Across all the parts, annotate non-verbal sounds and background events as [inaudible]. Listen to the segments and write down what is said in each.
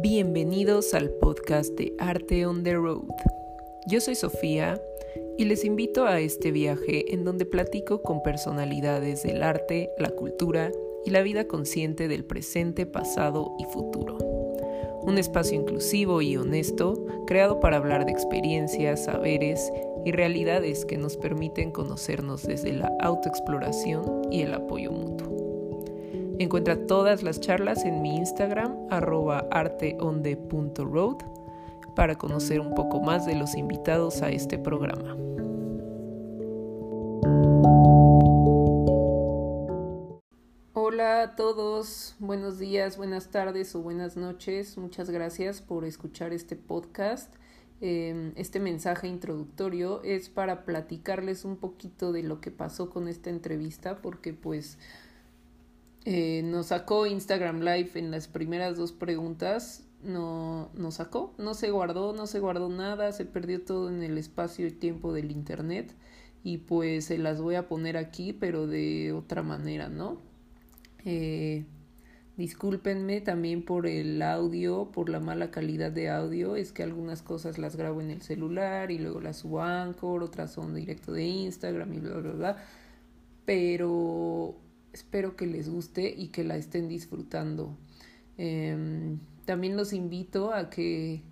Bienvenidos al podcast de Arte on the Road. Yo soy Sofía y les invito a este viaje en donde platico con personalidades del arte, la cultura y la vida consciente del presente, pasado y futuro. Un espacio inclusivo y honesto creado para hablar de experiencias, saberes y realidades que nos permiten conocernos desde la autoexploración y el apoyo mutuo. Encuentra todas las charlas en mi Instagram, arroba arteonde.road, para conocer un poco más de los invitados a este programa. Hola a todos, buenos días, buenas tardes o buenas noches. Muchas gracias por escuchar este podcast. Em, este mensaje introductorio es para platicarles un poquito de lo que pasó con esta entrevista, porque pues eh, nos sacó Instagram Live en las primeras dos preguntas, no nos sacó, no se guardó, no se guardó nada, se perdió todo en el espacio y tiempo del internet y pues se las voy a poner aquí pero de otra manera, ¿no? Eh, discúlpenme también por el audio, por la mala calidad de audio, es que algunas cosas las grabo en el celular y luego las subo a Anchor, otras son directo de Instagram y bla bla bla, pero espero que les guste y que la estén disfrutando. Em, también los invito a que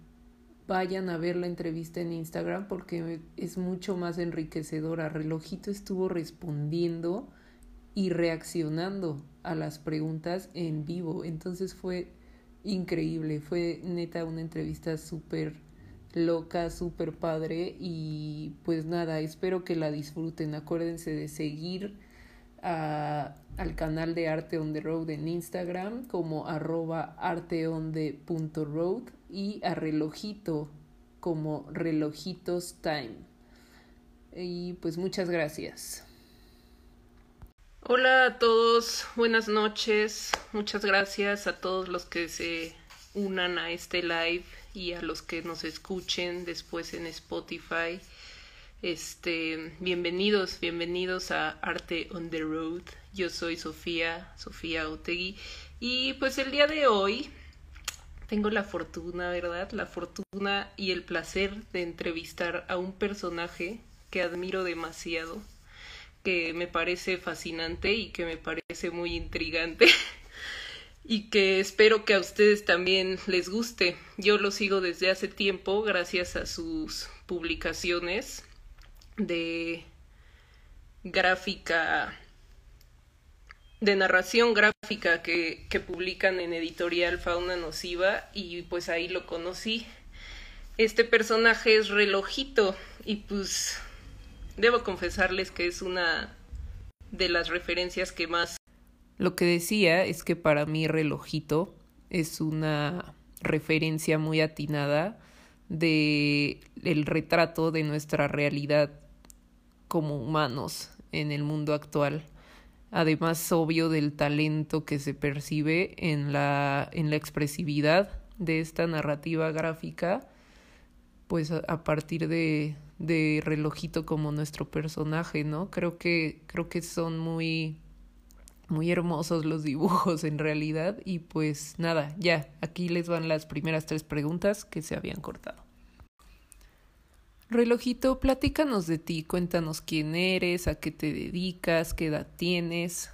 vayan a ver la entrevista en Instagram porque es mucho más enriquecedora. Relojito estuvo respondiendo y reaccionando a las preguntas en vivo. Entonces fue increíble, fue neta una entrevista súper loca, súper padre y pues nada, espero que la disfruten. Acuérdense de seguir a al canal de Arte on the Road en Instagram como arroba arteonde.road y a relojito como relojitos time. Y pues muchas gracias. Hola a todos, buenas noches, muchas gracias a todos los que se unan a este live y a los que nos escuchen después en Spotify. Este, bienvenidos, bienvenidos a Arte on the Road. Yo soy Sofía, Sofía Otegui. Y pues el día de hoy tengo la fortuna, ¿verdad? La fortuna y el placer de entrevistar a un personaje que admiro demasiado, que me parece fascinante y que me parece muy intrigante. [laughs] y que espero que a ustedes también les guste. Yo lo sigo desde hace tiempo gracias a sus publicaciones de gráfica, de narración gráfica que, que publican en editorial Fauna Nociva y pues ahí lo conocí. Este personaje es relojito y pues debo confesarles que es una de las referencias que más... Lo que decía es que para mí relojito es una referencia muy atinada de el retrato de nuestra realidad como humanos en el mundo actual. Además, obvio del talento que se percibe en la, en la expresividad de esta narrativa gráfica, pues a, partir de, de relojito como nuestro personaje, ¿no? Creo que, creo que son muy, muy hermosos los dibujos en realidad. Y pues nada, ya, aquí les van las primeras tres preguntas que se habían cortado. Relojito, platícanos de ti, cuéntanos quién eres, a qué te dedicas, qué edad tienes.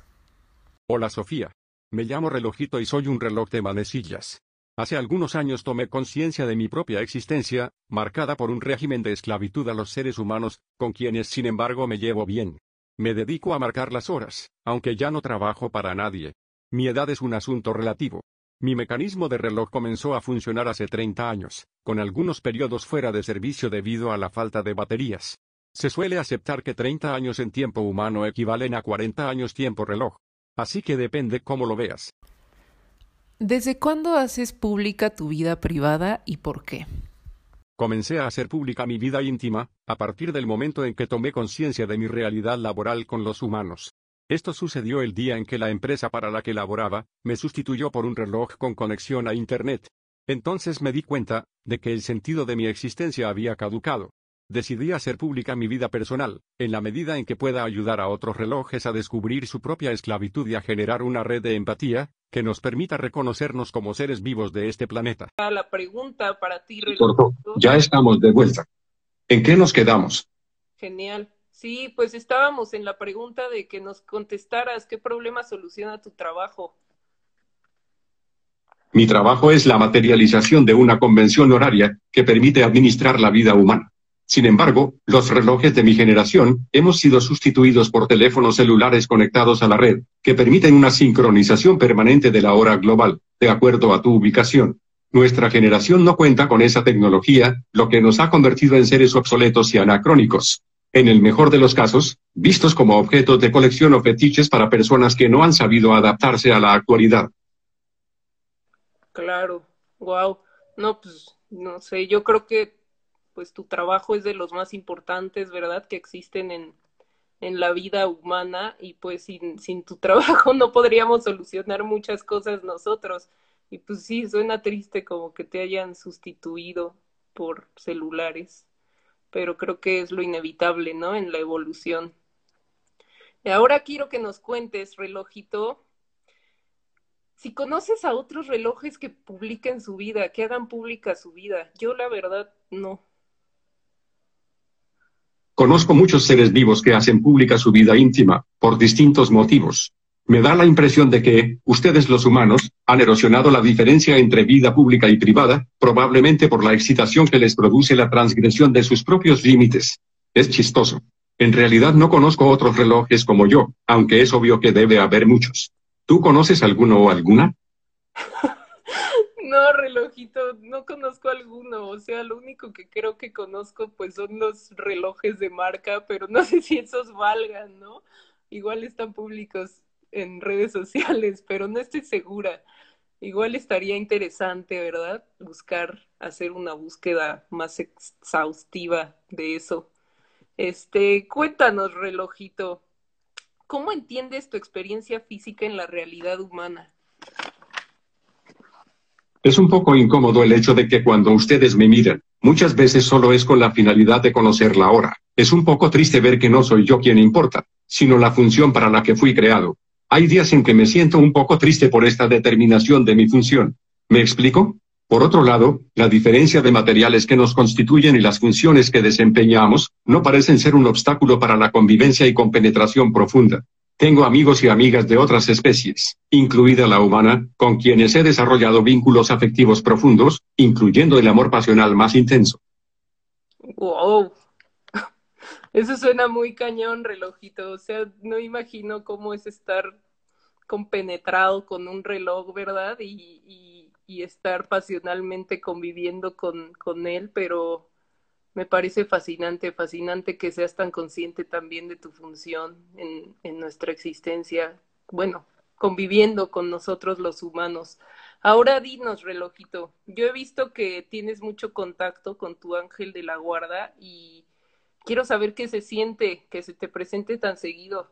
Hola Sofía. Me llamo Relojito y soy un reloj de manecillas. Hace algunos años tomé conciencia de mi propia existencia, marcada por un régimen de esclavitud a los seres humanos, con quienes sin embargo me llevo bien. Me dedico a marcar las horas, aunque ya no trabajo para nadie. Mi edad es un asunto relativo. Mi mecanismo de reloj comenzó a funcionar hace 30 años, con algunos periodos fuera de servicio debido a la falta de baterías. Se suele aceptar que 30 años en tiempo humano equivalen a 40 años tiempo reloj. Así que depende cómo lo veas. ¿Desde cuándo haces pública tu vida privada y por qué? Comencé a hacer pública mi vida íntima, a partir del momento en que tomé conciencia de mi realidad laboral con los humanos. Esto sucedió el día en que la empresa para la que laboraba, me sustituyó por un reloj con conexión a Internet. Entonces me di cuenta, de que el sentido de mi existencia había caducado. decidí hacer pública mi vida personal, en la medida en que pueda ayudar a otros relojes a descubrir su propia esclavitud y a generar una red de empatía, que nos permita reconocernos como seres vivos de este planeta. La pregunta para ti, ya estamos de vuelta. ¿En qué nos quedamos? Genial. Sí, pues estábamos en la pregunta de que nos contestaras qué problema soluciona tu trabajo. Mi trabajo es la materialización de una convención horaria que permite administrar la vida humana. Sin embargo, los relojes de mi generación hemos sido sustituidos por teléfonos celulares conectados a la red, que permiten una sincronización permanente de la hora global, de acuerdo a tu ubicación. Nuestra generación no cuenta con esa tecnología, lo que nos ha convertido en seres obsoletos y anacrónicos. En el mejor de los casos, vistos como objetos de colección o fetiches para personas que no han sabido adaptarse a la actualidad. Claro, wow. No, pues no sé, yo creo que pues tu trabajo es de los más importantes, ¿verdad? Que existen en, en la vida humana y pues sin, sin tu [laughs] trabajo no podríamos solucionar muchas cosas nosotros. Y pues sí, suena triste como que te hayan sustituido por celulares, pero creo que es lo inevitable, ¿no? En la evolución. Y ahora quiero que nos cuentes, relojito, si conoces a otros relojes que publiquen su vida, que hagan pública su vida. Yo la verdad no. Conozco muchos seres vivos que hacen pública su vida íntima, por distintos motivos. Me da la impresión de que, ustedes los humanos, han erosionado la diferencia entre vida pública y privada, probablemente por la excitación que les produce la transgresión de sus propios límites. Es chistoso. En realidad no conozco otros relojes como yo, aunque es obvio que debe haber muchos. ¿Tú conoces alguno o alguna? No, relojito, no conozco alguno. O sea, lo único que creo que conozco pues son los relojes de marca, pero no sé si esos valgan, ¿no? Igual están públicos en redes sociales, [laughs] pero no estoy segura. Igual estaría interesante, ¿verdad? Buscar, hacer una búsqueda más exhaustiva de eso. Este, cuéntanos, relojito, ¿Cómo entiendes tu experiencia física en la realidad humana? Es un poco incómodo el hecho de que cuando ustedes me miran, muchas veces solo es con la finalidad de conocer la hora. Es un poco triste ver que no soy yo quien importa, sino la función para la que fui creado. Hay días en que me siento un poco triste por esta determinación de mi función. ¿Me explico? Por otro lado, la diferencia de materiales que nos constituyen y las funciones que desempeñamos, no parecen ser un obstáculo para la convivencia y compenetración profunda. Tengo amigos y amigas de otras especies, incluida la humana, con quienes he desarrollado vínculos afectivos profundos, incluyendo el amor pasional más intenso. Wow. Eso suena muy cañón, relojito. O sea, no imagino cómo es estar compenetrado con un reloj, ¿verdad? y y estar pasionalmente conviviendo con, con él, pero me parece fascinante, fascinante que seas tan consciente también de tu función en, en nuestra existencia, bueno, conviviendo con nosotros los humanos. Ahora dinos, relojito, yo he visto que tienes mucho contacto con tu ángel de la guarda y quiero saber qué se siente que se te presente tan seguido.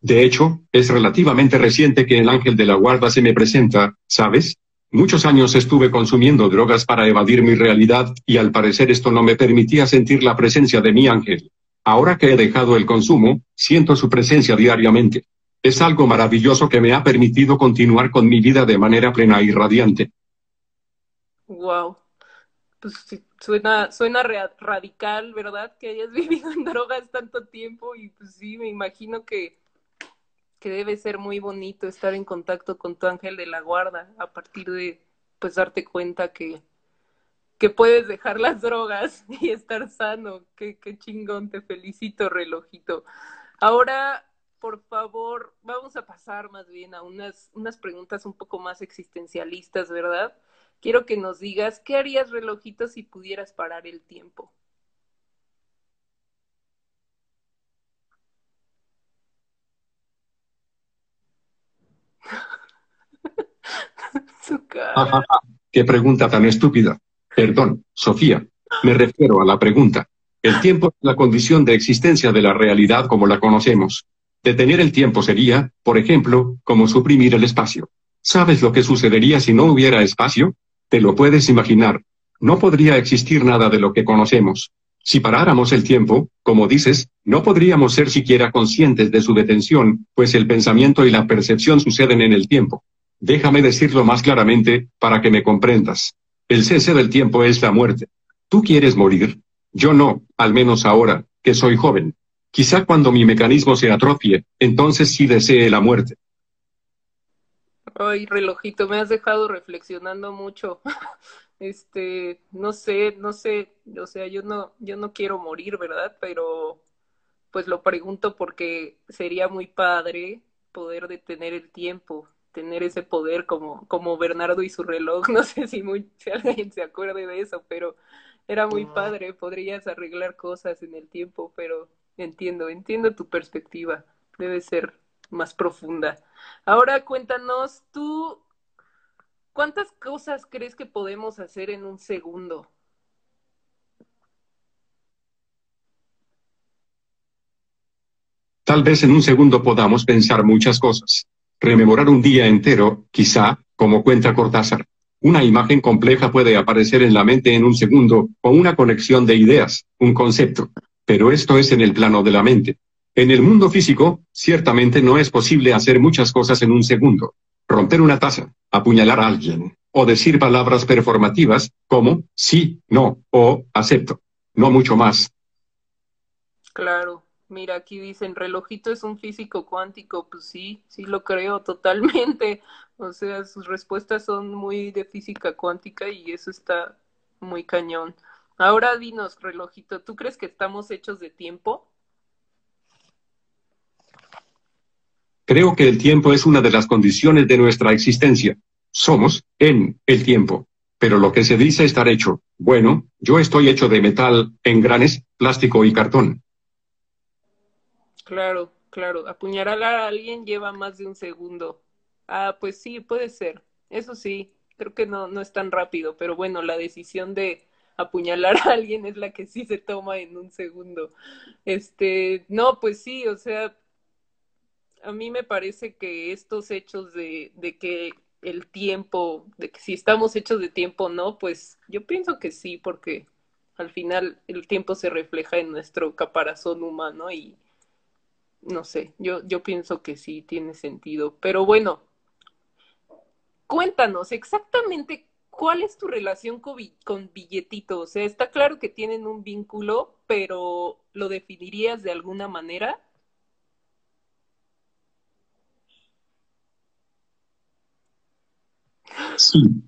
De hecho, es relativamente reciente que el ángel de la guarda se me presenta, ¿sabes? Muchos años estuve consumiendo drogas para evadir mi realidad, y al parecer esto no me permitía sentir la presencia de mi ángel. Ahora que he dejado el consumo, siento su presencia diariamente. Es algo maravilloso que me ha permitido continuar con mi vida de manera plena y radiante. Wow. Pues suena, suena radical, ¿verdad? Que hayas [laughs] vivido en drogas tanto tiempo y pues sí, me imagino que que debe ser muy bonito estar en contacto con tu ángel de la guarda a partir de pues darte cuenta que, que puedes dejar las [laughs] drogas y estar sano. Qué, qué chingón, te felicito, relojito. Ahora, por favor, vamos a pasar más bien a unas, unas preguntas un poco más existencialistas, ¿verdad? Quiero que nos digas, ¿qué harías, relojito, si pudieras parar el tiempo? [laughs] Qué pregunta tan estúpida. Perdón, Sofía. Me refiero a la pregunta. El tiempo es la condición de existencia de la realidad como la conocemos. Detener el tiempo sería, por ejemplo, como suprimir el espacio. ¿Sabes lo que sucedería si no hubiera espacio? ¿Te lo puedes imaginar? no podría existir nada de lo que conocemos. Si paráramos el tiempo, como dices, no podríamos ser siquiera conscientes de su detención, pues el pensamiento y la percepción suceden en el tiempo. Déjame decirlo más claramente, para que me comprendas. El cese del tiempo es la muerte. ¿Tú quieres morir? Yo no, al menos ahora, que soy joven. Quizá cuando mi mecanismo se atrofie, entonces sí desee la muerte. Ay, relojito, me has dejado reflexionando mucho. [laughs] este, no sé, no sé, o sea, yo no, yo no quiero morir, ¿verdad? Pero pues lo pregunto porque sería muy padre poder detener el tiempo, tener ese poder como, como Bernardo y su reloj, [laughs] no sé si, muy, si alguien se acuerde de eso, pero era muy padre, podrías arreglar cosas en el tiempo, pero entiendo, entiendo tu perspectiva, debe ser más profunda. Ahora cuéntanos, tú ¿Cuántas cosas crees que podemos hacer en un segundo? Tal vez en un segundo podamos pensar muchas cosas. Rememorar un día entero, quizá, como cuenta Cortázar. Una imagen compleja puede aparecer en la mente en un segundo, o una conexión de ideas, un concepto. Pero esto es en el plano de la mente. En el mundo físico, ciertamente no es posible hacer muchas cosas en un segundo romper una taza, apuñalar a alguien, o decir palabras performativas, como sí, no, o acepto. No mucho más. Claro, mira, aquí dicen, relojito es un físico cuántico, pues sí, sí lo creo totalmente. [laughs] O sea, sus respuestas son muy de física cuántica y eso está muy cañón. Ahora dinos, relojito, ¿tú crees que estamos hechos de tiempo? Creo que el tiempo es una de las condiciones de nuestra existencia. Somos, en, el tiempo. Pero lo que se dice estar hecho, bueno, yo estoy hecho de metal, engranes, plástico y cartón. Claro, claro. Apuñalar a alguien lleva más de un segundo. Ah, pues sí, puede ser. Eso sí, creo que no, no es tan rápido, pero bueno, la decisión de apuñalar a alguien es la que sí se toma en un segundo. Este, no, pues sí, o sea, a mí me parece que estos hechos de, que el tiempo, de que si estamos hechos de tiempo o no, pues yo pienso que sí, porque al final el tiempo se refleja en nuestro caparazón humano y no sé, yo, yo pienso que sí tiene sentido. Pero bueno, cuéntanos exactamente cuál es tu relación con, con Billetito. O sea, está claro que tienen un vínculo, pero ¿lo definirías de alguna manera?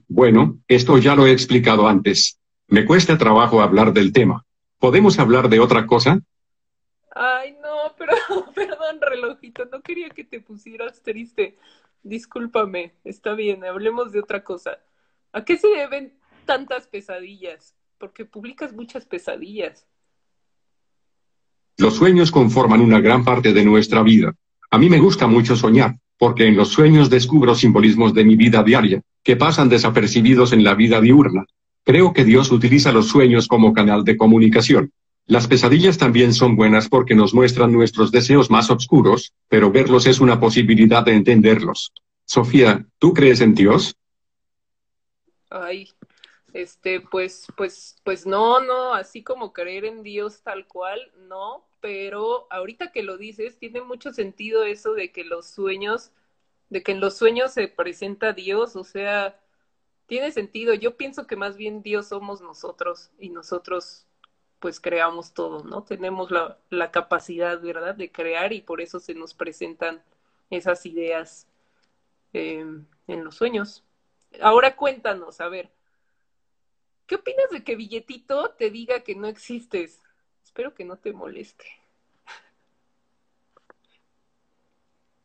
Bueno, esto ya lo he explicado antes. Me cuesta trabajo hablar del tema. ¿Podemos hablar de otra cosa? Ay, no, perdón, [laughs] perdón, relojito, no quería que te pusieras triste. Discúlpame, está bien, hablemos de otra cosa. ¿A qué se deben tantas pesadillas? Porque publicas muchas pesadillas. Los sueños conforman una gran parte de nuestra vida. A mí me gusta mucho soñar, porque en los sueños descubro simbolismos de mi vida diaria, que pasan desapercibidos en la vida diurna. Creo que Dios utiliza los sueños como canal de comunicación. Las pesadillas también son buenas porque nos muestran nuestros deseos más oscuros, pero verlos es una posibilidad de entenderlos. Sofía, ¿tú crees en Dios? Ay, este, pues, pues, pues no, no, así como creer en Dios tal cual, no, pero ahorita que lo dices, tiene mucho sentido eso de que los sueños de que en los sueños se presenta Dios, o sea, tiene sentido. Yo pienso que más bien Dios somos nosotros y nosotros pues creamos todo, ¿no? Tenemos la, capacidad, ¿verdad?, de crear y por eso se nos presentan esas ideas em, en los sueños. Ahora cuéntanos, a ver, ¿qué opinas de que Billetito te diga que no existes? Espero que no te moleste.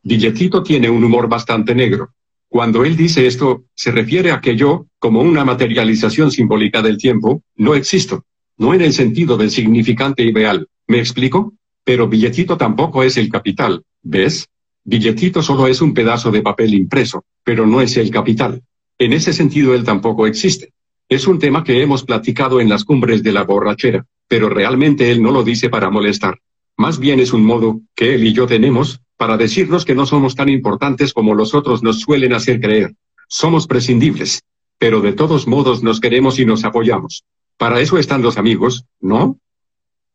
Billetito tiene un humor bastante negro. Cuando él dice esto, se refiere a que yo, como una materialización simbólica del tiempo, no existo. No en el sentido del significante ideal. ¿Me explico? Pero billetito tampoco es el capital, ¿ves? Billetito solo es un pedazo de papel impreso, pero no es el capital. En ese sentido él tampoco existe. Es un tema que hemos platicado en las cumbres de la borrachera, pero realmente él no lo dice para molestar. Más bien es un modo, que él y yo tenemos, para decirnos que no somos tan importantes como los otros nos suelen hacer creer. Somos prescindibles. pero de todos modos nos queremos y nos apoyamos. Para eso están los amigos, ¿no?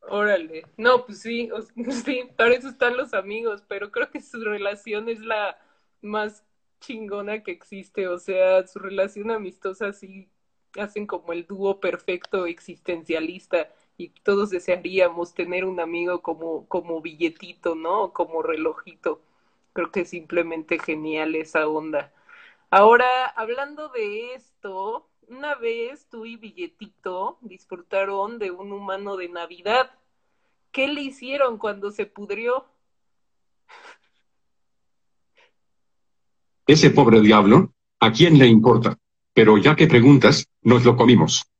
Órale, no, pues sí, sí, [laughs] para eso están los amigos, pero creo que su relación es la más chingona que existe, o sea, su relación amistosa sí hacen como el dúo perfecto existencialista y todos desearíamos tener un amigo como, como billetito, ¿no? Como relojito. Creo que es simplemente genial esa onda. Ahora, hablando de esto, una vez tú y Billetito disfrutaron de un humano de Navidad. ¿Qué le hicieron cuando se pudrió? Ese pobre diablo, ¿a quién le importa? Pero ya que preguntas, nos lo comimos.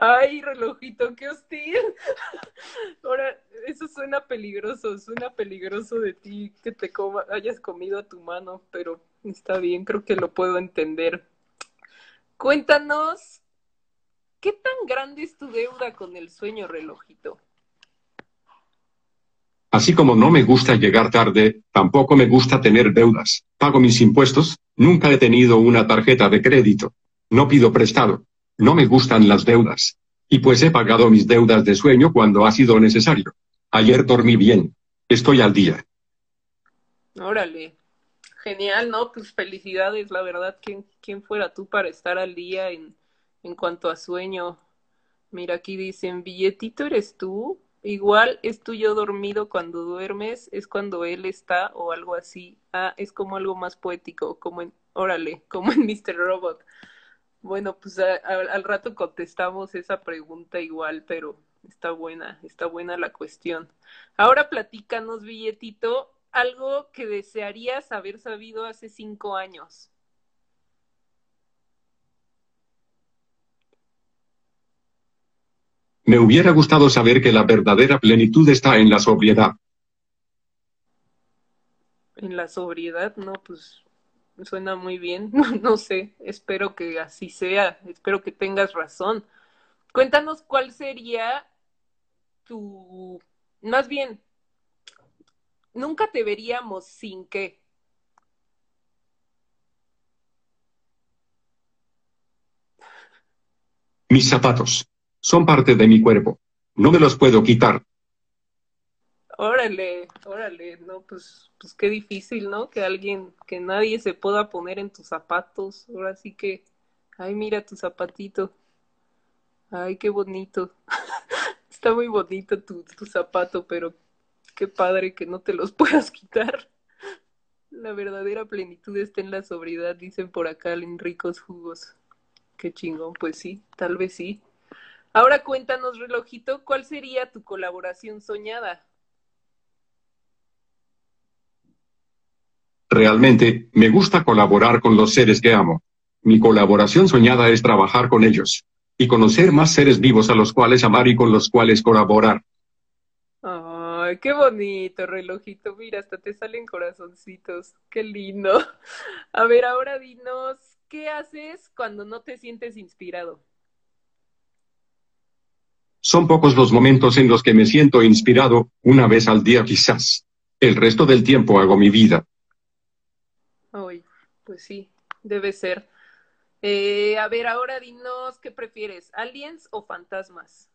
Ay, relojito, qué hostil. [laughs] Ahora, eso suena peligroso, suena peligroso de ti que te hayas comido a tu mano, pero está bien, creo que lo puedo entender. Cuéntanos, ¿qué tan grande es tu deuda con el sueño, relojito? Así como no me gusta llegar tarde, tampoco me gusta tener deudas. Pago mis impuestos, nunca he tenido una tarjeta de crédito. No pido prestado. No me gustan las deudas. Y pues he pagado mis deudas de sueño cuando ha sido necesario. Ayer dormí bien. Estoy al día. Órale. Genial, ¿no? Pues felicidades, la verdad. ¿Quién, quién fuera tú para estar al día en, en cuanto a sueño? Mira, aquí dicen, billetito eres tú. Igual es tuyo dormido cuando duermes, es cuando él está o algo así. Ah, es como algo más poético, como en, órale, como en Mr. Robot. Bueno, pues al rato contestamos esa pregunta igual, pero está buena, está buena la cuestión. Ahora platícanos, billetito, algo que desearías haber sabido hace cinco años. Me hubiera gustado saber que la verdadera plenitud está en la sobriedad. En la sobriedad, no, pues suena muy bien. [laughs] no sé, espero que así sea, espero que tengas razón. Cuéntanos cuál sería tu, más bien, nunca te veríamos sin qué. Mis zapatos. Son parte de mi cuerpo. No me los puedo quitar. Órale, órale, no, pues, pues qué difícil, ¿no? Que alguien, que nadie se pueda poner en tus zapatos. Ahora sí que, ay, mira tu zapatito. Ay, qué bonito. [laughs] Está muy bonito tu, tu zapato, pero qué padre que no te los [laughs] puedas quitar. La verdadera plenitud está en la sobriedad, dicen por acá en ricos jugos. Qué chingón, pues sí, tal vez sí. Ahora cuéntanos, relojito, ¿cuál sería tu colaboración soñada? Realmente, me gusta colaborar con los seres que amo. Mi colaboración soñada es trabajar con ellos y conocer más seres vivos a los cuales amar y con los cuales colaborar. Ay, qué bonito, relojito. Mira, hasta te salen corazoncitos. Qué lindo. [laughs] A ver, ahora dinos, ¿qué haces cuando no te sientes inspirado? Son pocos los momentos en los que me siento inspirado, una vez al día quizás. El resto del tiempo hago mi vida. Ay, pues sí, debe ser. Eh, a ver, ahora dinos, ¿qué prefieres? ¿Aliens o fantasmas?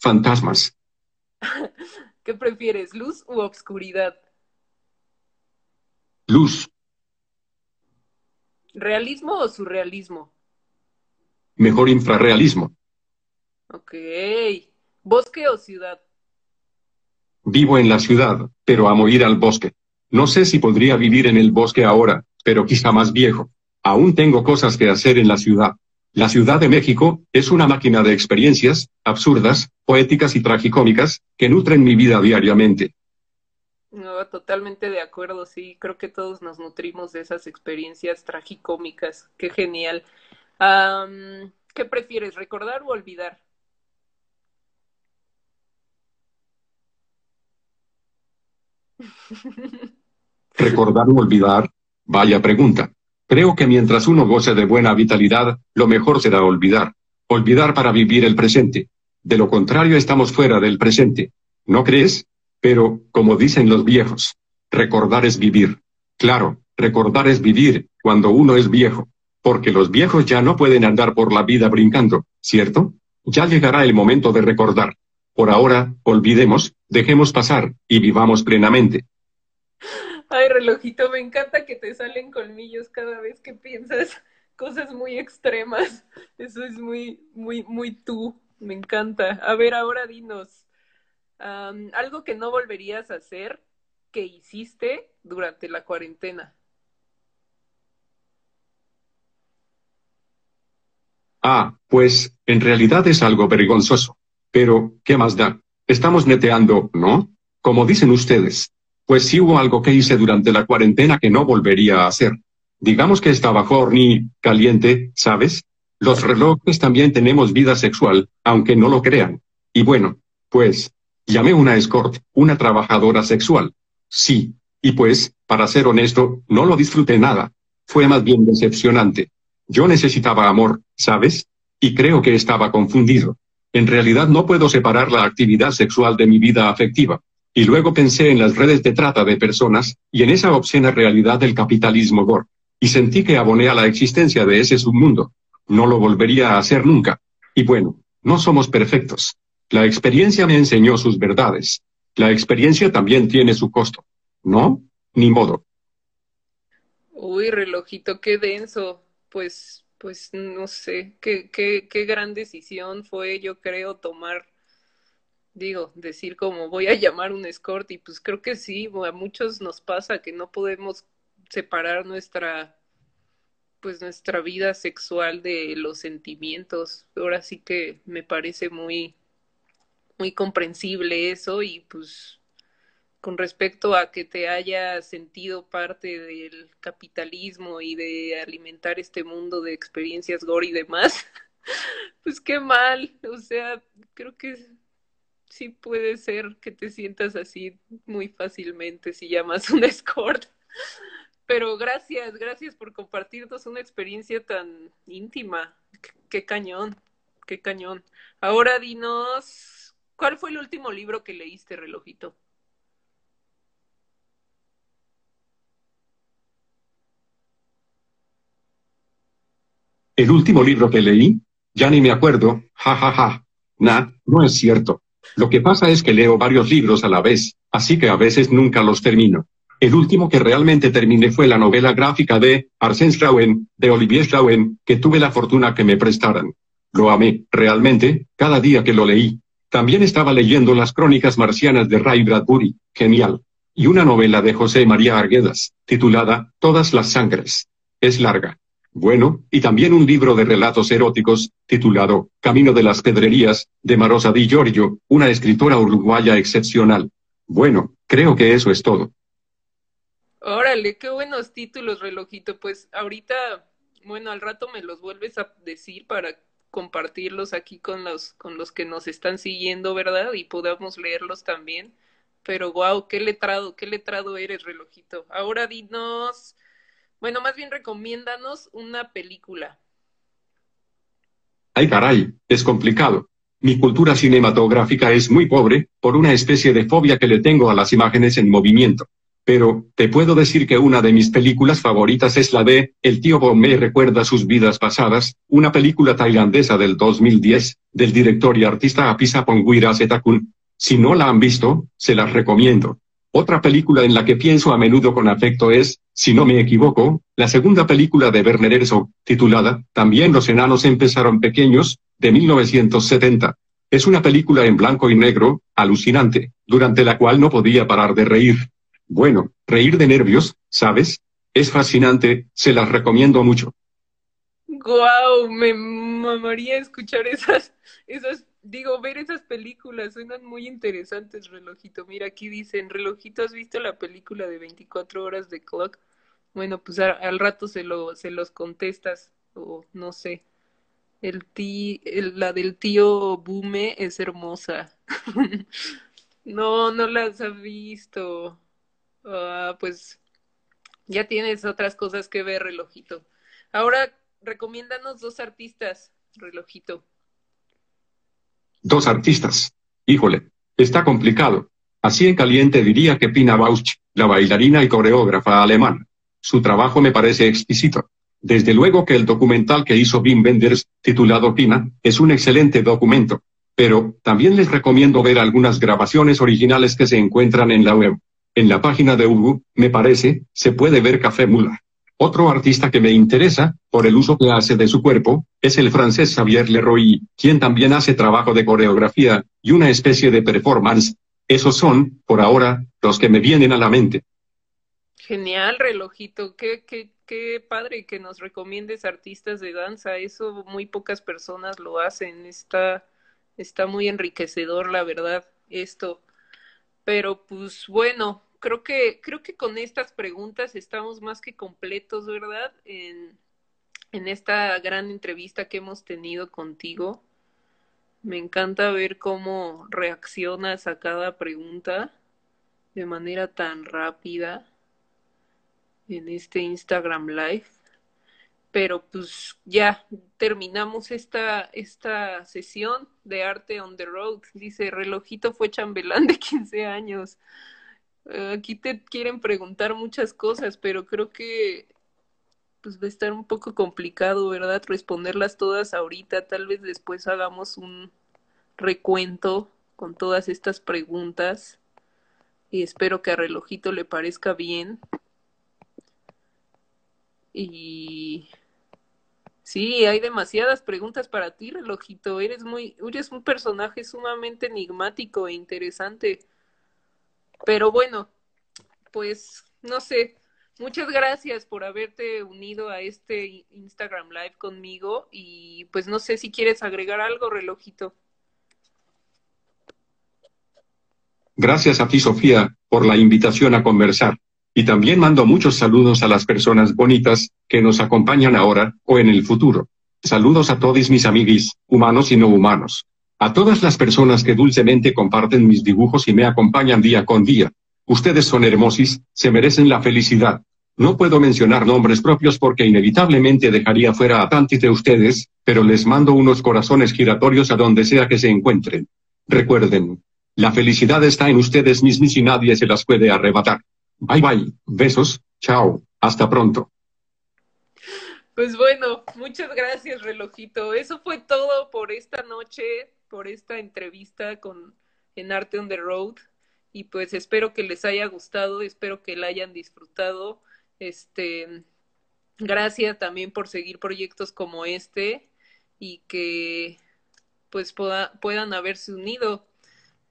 Fantasmas. [laughs] ¿Qué prefieres, luz u obscuridad? Luz. ¿Realismo o surrealismo? Mejor infrarrealismo. Ok. ¿Bosque o ciudad? Vivo en la ciudad, pero amo ir al bosque. No sé si podría vivir en el bosque ahora, pero quizá más viejo. Aún tengo cosas que hacer en la ciudad. La Ciudad de México es una máquina de experiencias, absurdas, poéticas y tragicómicas, que nutren mi vida diariamente. No, totalmente de acuerdo, sí, creo que todos nos nutrimos de esas experiencias tragicómicas. Qué genial. ¿Qué prefieres, recordar o olvidar? [laughs] Recordar o olvidar, vaya pregunta. Creo que mientras uno goce de buena vitalidad, lo mejor será olvidar. Olvidar para vivir el presente. De lo contrario estamos fuera del presente. ¿No crees? Pero, como dicen los viejos, recordar es vivir. Claro, recordar es vivir, cuando uno es viejo. porque los viejos ya no pueden andar por la vida brincando, ¿cierto? Ya llegará el momento de recordar. Por ahora, olvidemos, dejemos pasar, y vivamos plenamente. Ay, relojito, me encanta que te salen colmillos cada vez que piensas [laughs] cosas muy extremas. Eso es muy, muy, muy tú. Me encanta. A ver, ahora dinos, algo que no volverías a hacer que hiciste durante la cuarentena. Ah, pues, en realidad es algo vergonzoso. Pero, ¿qué más da? Estamos neteando, ¿no? Como dicen ustedes. Pues sí hubo algo que hice durante la cuarentena que no volvería a hacer. Digamos que estaba horny, caliente, ¿sabes? Los relojes también tenemos vida sexual, aunque no lo crean. Y bueno, pues, llamé una escort, una trabajadora sexual. Sí. Y pues, para ser honesto, no lo disfruté nada. Fue más bien decepcionante. Yo necesitaba amor, ¿sabes? Y creo que estaba confundido. En realidad no puedo separar la actividad sexual de mi vida afectiva. Y luego pensé en las redes de trata de personas, y en esa obscena realidad del capitalismo gore. Y sentí que aboné a la existencia de ese submundo. No lo volvería a hacer nunca. Y bueno, no somos perfectos. La experiencia me enseñó sus verdades. La experiencia también tiene su costo. ¿No? Ni modo. Uy, relojito, qué denso. Pues pues no sé, qué, qué, qué gran decisión fue, yo creo, tomar, digo, decir como voy a llamar un escort y pues creo que sí, a muchos nos pasa que no podemos separar nuestra pues nuestra vida sexual de los sentimientos. Ahora sí que me parece muy muy comprensible eso y pues con respecto a que te haya sentido parte del capitalismo y de alimentar este mundo de experiencias gore y demás, [laughs] pues qué mal, o sea, creo que sí puede ser que te sientas así muy fácilmente si llamas [laughs] un escort. Pero gracias, gracias por compartirnos una experiencia tan íntima. qué cañón, qué cañón. Ahora dinos, ¿cuál fue el último libro que leíste, relojito? El último libro que leí, ya ni me acuerdo, ja ja ja. No es cierto. Lo que pasa es que leo varios libros a la vez, así que a veces nunca los termino. El último que realmente terminé fue la novela gráfica de Arsène Schlauen, de Olivier Schlauen, que tuve la fortuna que me prestaran. Lo amé, realmente, cada día que lo leí. También estaba leyendo las crónicas marcianas de Ray Bradbury, genial. Y una novela de José María Arguedas, titulada Todas las sangres. Es larga, bueno, y también un libro de relatos eróticos, titulado Camino de las Pedrerías, de Marosa Di Giorgio, una escritora uruguaya excepcional. Bueno, creo que eso es todo. Órale, qué buenos títulos, relojito. Pues ahorita, bueno, al rato me los vuelves a decir para compartirlos aquí con los, con los que nos están siguiendo, ¿verdad? Y podamos leerlos también. Pero wow, qué letrado, qué letrado eres, relojito. Ahora dinos bueno, más bien recomiéndanos una película. Ay, caray, es complicado. Mi cultura cinematográfica es muy pobre, por una especie de fobia que le tengo a las imágenes en movimiento. Pero, te puedo decir que una de mis películas favoritas es la de El tío Bo me recuerda sus vidas pasadas, una película tailandesa del 2010, del director y artista Apisa Pongwira Setakun. Si no la han visto, se las recomiendo. Otra película en la que pienso a menudo con afecto es, si no me equivoco, la segunda película de Werner Herzog, titulada También los enanos empezaron pequeños, de 1970. Es una película en blanco y negro, alucinante, durante la cual no podía parar de reír. Bueno, reír de nervios, ¿sabes? Es fascinante, se las recomiendo mucho. Guau, me mamaría escuchar esas, esas digo, ver esas películas suenan muy interesantes, relojito. Mira, aquí dicen, relojito, ¿has visto la película de 24 horas de Clock? Bueno, pues al rato se, lo, se los contestas, o no sé. El tí, la del tío Bume es hermosa. [laughs] no, no las has visto. Ah, pues ya tienes otras cosas que ver, relojito. Ahora, recomiéndanos dos artistas, relojito. Dos artistas. Híjole, está complicado. Así en caliente diría que Pina Bausch, la bailarina y coreógrafa alemana. Su trabajo me parece exquisito. Desde luego que el documental que hizo Wim Wenders, titulado Pina, es un excelente documento. Pero, también les recomiendo ver algunas grabaciones originales que se encuentran en la web. En la página de Hugo, me parece, se puede ver Café Mula. Otro artista que me interesa, por el uso que hace de su cuerpo, es el francés Xavier Leroy, quien también hace trabajo de coreografía, y una especie de performance. Esos son, por ahora, los que me vienen a la mente. Genial, relojito. Qué, qué, qué padre que nos recomiendes artistas de danza. Eso muy pocas personas lo hacen. Está, está muy enriquecedor, la verdad, esto. Pero pues bueno, creo que, creo que con estas preguntas estamos más que completos, ¿verdad? En, en esta gran entrevista que hemos tenido contigo. Me encanta ver cómo reaccionas a cada pregunta de manera tan rápida en este Instagram Live. Pero pues ya terminamos esta, esta sesión de arte on the road. Dice, relojito fue chambelán de 15 años. Eh, aquí te quieren preguntar muchas cosas, pero creo que pues va a estar un poco complicado, ¿verdad? Responderlas todas ahorita. Tal vez después hagamos un recuento con todas estas preguntas. Y espero que a relojito le parezca bien. Y sí, hay demasiadas preguntas para ti, relojito. Eres muy, eres un personaje sumamente enigmático e interesante. Pero bueno, pues no sé. Muchas gracias por haberte unido a este Instagram Live conmigo y pues no sé si quieres agregar algo, relojito. Gracias a ti, Sofía, por la invitación a conversar. Y también mando muchos saludos a las personas bonitas que nos acompañan ahora o en el futuro. Saludos a todos mis amiguis, humanos y no humanos. A todas las personas que dulcemente comparten mis dibujos y me acompañan día con día. Ustedes son hermosis, se merecen la felicidad. No puedo mencionar nombres propios porque inevitablemente dejaría fuera a tantos de ustedes, pero les mando unos corazones giratorios a donde sea que se encuentren. Recuerden, la felicidad está en ustedes mismos y nadie se las puede arrebatar. Bye bye, besos, chao, hasta pronto. Pues bueno, muchas gracias, relojito. Eso fue todo por esta noche, por esta entrevista con en Arte on the Road. Y pues espero que les haya gustado, espero que la hayan disfrutado. Este, gracias también por seguir proyectos como este y que pues puedan haberse unido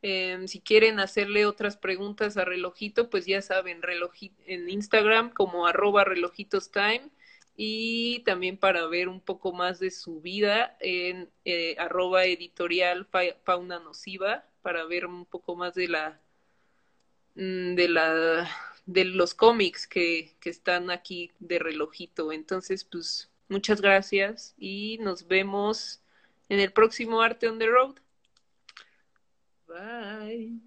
Em, si quieren hacerle otras preguntas a Relojito, pues ya saben, en Instagram como arroba relojitostime y también para ver un poco más de su vida en eh, arroba editorial fauna nociva para ver un poco más de la mm, de la de los cómics que, que están aquí de relojito. Entonces pues muchas gracias y nos vemos en el próximo arte on the road. Bye.